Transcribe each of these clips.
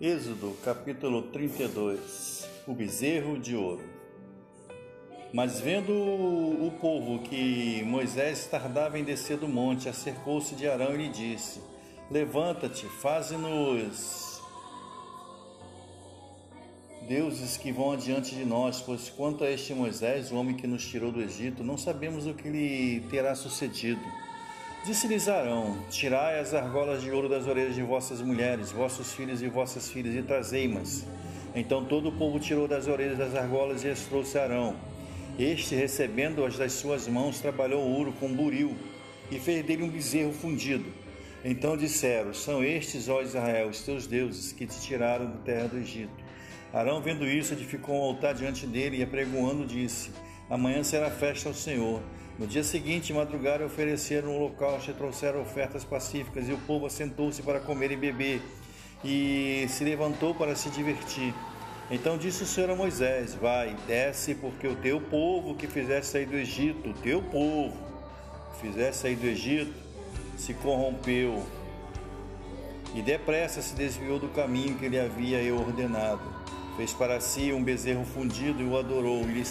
Êxodo capítulo 32 O bezerro de ouro. Mas vendo o povo que Moisés tardava em descer do monte, acercou-se de Arão e lhe disse: Levanta-te, faze-nos deuses que vão adiante de nós, pois quanto a este Moisés, o homem que nos tirou do Egito, não sabemos o que lhe terá sucedido. Disse-lhes Arão: Tirai as argolas de ouro das orelhas de vossas mulheres, vossos filhos e vossas filhas, e trazei-mas. Então todo o povo tirou das orelhas das argolas e as trouxe Arão. Este, recebendo-as das suas mãos, trabalhou o ouro com buril e fez dele um bezerro fundido. Então disseram: São estes, ó Israel, os teus deuses, que te tiraram da terra do Egito. Arão, vendo isso, edificou um altar diante dele e, apregoando, disse: Amanhã será festa ao Senhor. No dia seguinte, madrugaram ofereceram um holocausto e trouxeram ofertas pacíficas, e o povo assentou-se para comer e beber, e se levantou para se divertir. Então disse o Senhor a Moisés: Vai, desce, porque o teu povo que fizeste sair do Egito, o teu povo que fizeste sair do Egito, se corrompeu e depressa se desviou do caminho que lhe havia ordenado. Fez para si um bezerro fundido e o adorou, e lhe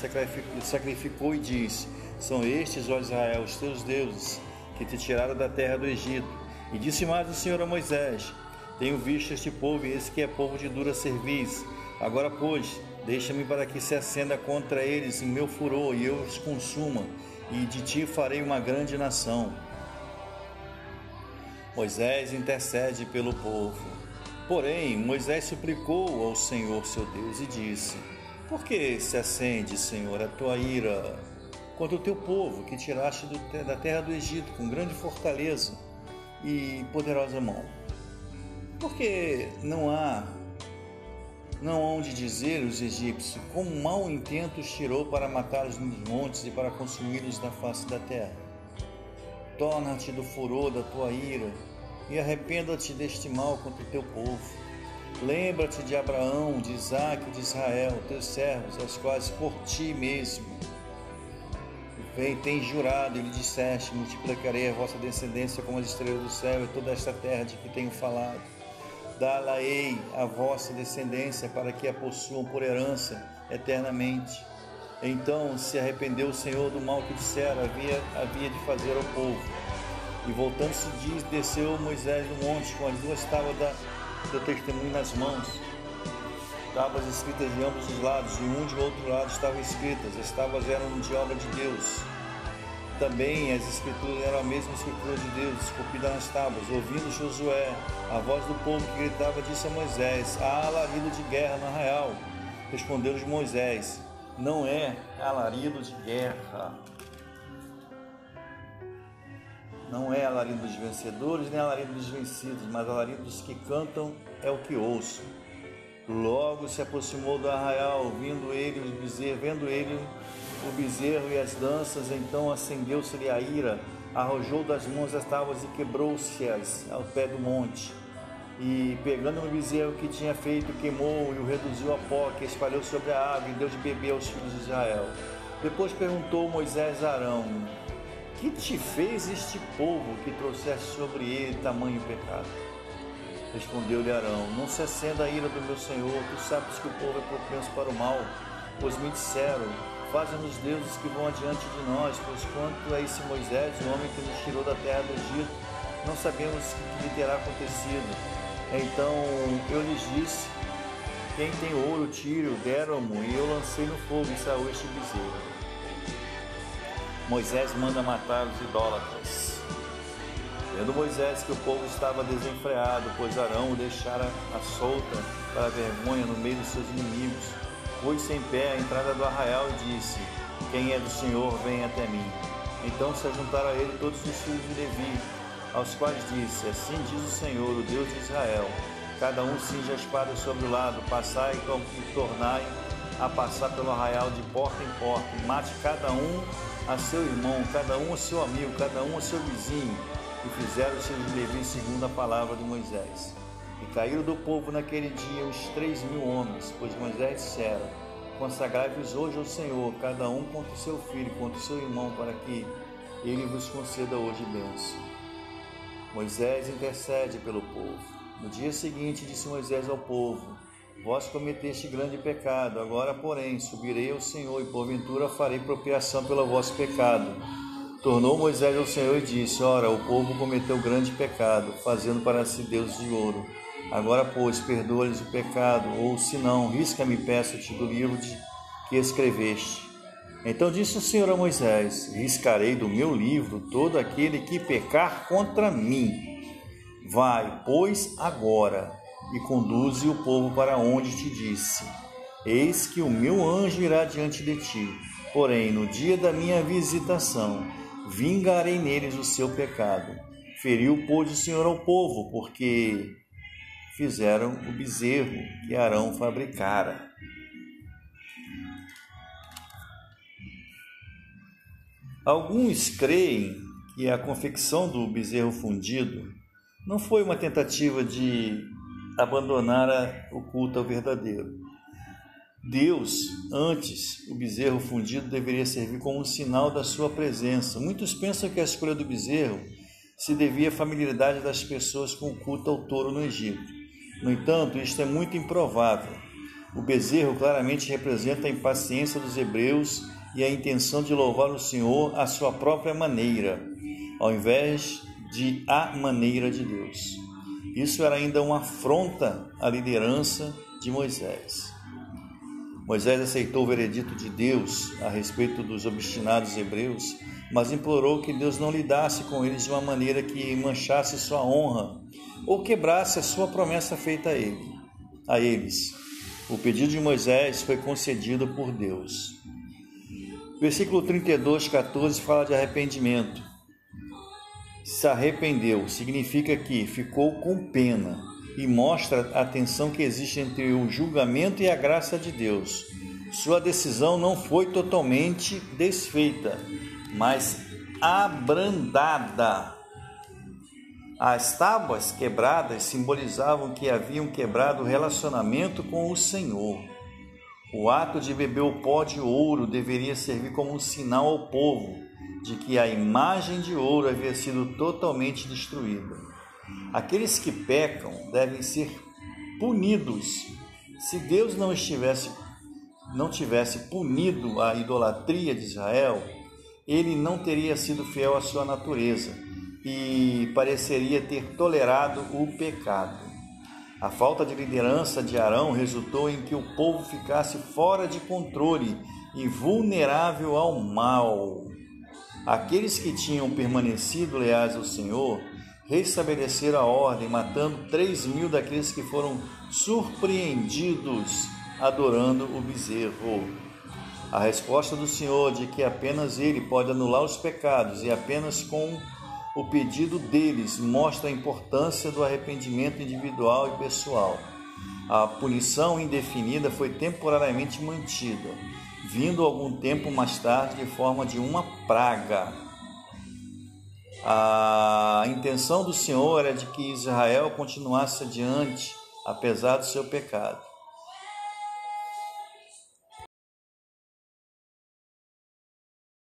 sacrificou, e disse: são estes, ó Israel, os teus deuses, que te tiraram da terra do Egito. E disse mais o Senhor a Moisés: Tenho visto este povo, e esse que é povo de dura cerviz. Agora, pois, deixa-me para que se acenda contra eles em meu furor, e eu os consuma, e de ti farei uma grande nação. Moisés intercede pelo povo. Porém, Moisés suplicou ao Senhor seu Deus e disse: Por que se acende, Senhor, a tua ira contra o teu povo que tiraste do, da terra do Egito com grande fortaleza e poderosa mão. Porque não há não há onde dizer os egípcios com mau intento os tirou para matá-los nos montes e para consumi-los da face da terra. Torna-te do furor da tua ira e arrependa-te deste mal contra o teu povo. Lembra-te de Abraão, de Isaac e de Israel, teus servos, aos quais por ti mesmo Vem, tem jurado, ele disseste: multiplicarei a vossa descendência como as estrelas do céu e toda esta terra de que tenho falado. Dá-la-ei a vossa descendência para que a possuam por herança eternamente. Então se arrependeu o Senhor do mal que dissera havia, havia de fazer ao povo. E voltando-se diz, desceu Moisés do monte com as duas tábuas da, do testemunho nas mãos tábuas escritas de ambos os lados, e um de outro lado estavam escritas. As tábuas eram de obra de Deus. Também as escrituras eram a mesma escritura de Deus, esculpida nas tábuas. Ouvindo Josué a voz do povo que gritava, disse a Moisés: Há alarido de guerra no arraial. Respondeu-lhes Moisés: Não é alarido de guerra. Não é alarido dos vencedores, nem alarido dos vencidos, mas alarido dos que cantam é o que ouço. Logo se aproximou do arraial, vindo ele o bezerro, vendo ele o bezerro e as danças, então acendeu-se-lhe a ira, arrojou das mãos as tábuas e quebrou-se-as ao pé do monte. E pegando o bezerro que tinha feito, queimou e o reduziu a pó, que espalhou sobre a água e deu de beber aos filhos de Israel. Depois perguntou Moisés a Arão: Que te fez este povo que trouxeste sobre ele tamanho pecado? Respondeu-lhe Arão: Não se acenda a ira do meu senhor, tu sabes que o povo é propenso para o mal, pois me disseram: Faze-nos deuses que vão adiante de nós, pois quanto a esse Moisés, o homem que nos tirou da terra do Egito, não sabemos o que lhe terá acontecido. Então eu lhes disse: Quem tem ouro, tire-o, deram-mo, e eu lancei no fogo e saiu este bezerro. Moisés manda matar os idólatras. Vendo Moisés que o povo estava desenfreado, pois Arão o deixara à solta para a vergonha no meio dos seus inimigos, pôs-se em pé à entrada do arraial e disse: Quem é do Senhor, vem até mim. Então se juntaram a ele todos os filhos de Levi, aos quais disse: Assim diz o Senhor, o Deus de Israel: Cada um cinge a espada sobre o lado, passai e tornai a passar pelo arraial de porta em porta, mate cada um a seu irmão, cada um a seu amigo, cada um a seu vizinho e fizeram os filhos de Levi segundo a palavra de Moisés. E caíram do povo naquele dia os três mil homens, pois Moisés dissera: Consagrai-vos hoje ao Senhor, cada um contra o seu filho, contra o seu irmão, para que ele vos conceda hoje bênção. Moisés intercede pelo povo. No dia seguinte, disse Moisés ao povo: Vós cometeste grande pecado, agora, porém, subirei ao Senhor e porventura farei propiação pelo vosso pecado. Tornou Moisés ao Senhor e disse: Ora, o povo cometeu grande pecado, fazendo para si deuses de ouro. Agora, pois, perdoa-lhes o pecado, ou se não, risca-me, peço-te, do livro de que escreveste. Então disse o Senhor a Moisés: Riscarei do meu livro todo aquele que pecar contra mim. Vai, pois, agora e conduze o povo para onde te disse: Eis que o meu anjo irá diante de ti. Porém, no dia da minha visitação, vingarei neles o seu pecado. Feriu, pois, o Senhor ao povo, porque fizeram o bezerro que Arão fabricara. Alguns creem que a confecção do bezerro fundido não foi uma tentativa de abandonara o culto ao verdadeiro. Deus, antes, o bezerro fundido deveria servir como um sinal da sua presença. Muitos pensam que a escolha do bezerro se devia à familiaridade das pessoas com o culto ao touro no Egito. No entanto, isto é muito improvável. O bezerro claramente representa a impaciência dos hebreus e a intenção de louvar o Senhor à sua própria maneira, ao invés de a maneira de Deus. Isso era ainda uma afronta à liderança de Moisés. Moisés aceitou o veredito de Deus a respeito dos obstinados hebreus, mas implorou que Deus não lidasse com eles de uma maneira que manchasse sua honra ou quebrasse a sua promessa feita a ele, a eles. O pedido de Moisés foi concedido por Deus. Versículo 32, 14 fala de arrependimento se arrependeu significa que ficou com pena e mostra a tensão que existe entre o julgamento e a graça de Deus. Sua decisão não foi totalmente desfeita, mas abrandada. As tábuas quebradas simbolizavam que haviam quebrado o relacionamento com o Senhor. O ato de beber o pó de ouro deveria servir como um sinal ao povo de que a imagem de ouro havia sido totalmente destruída. Aqueles que pecam devem ser punidos. Se Deus não estivesse não tivesse punido a idolatria de Israel, ele não teria sido fiel à sua natureza e pareceria ter tolerado o pecado. A falta de liderança de Arão resultou em que o povo ficasse fora de controle e vulnerável ao mal. Aqueles que tinham permanecido leais ao Senhor restabeleceram a ordem, matando três mil daqueles que foram surpreendidos adorando o bezerro. A resposta do Senhor de que apenas Ele pode anular os pecados e apenas com o pedido deles mostra a importância do arrependimento individual e pessoal. A punição indefinida foi temporariamente mantida vindo algum tempo mais tarde de forma de uma praga. A intenção do Senhor é de que Israel continuasse adiante, apesar do seu pecado.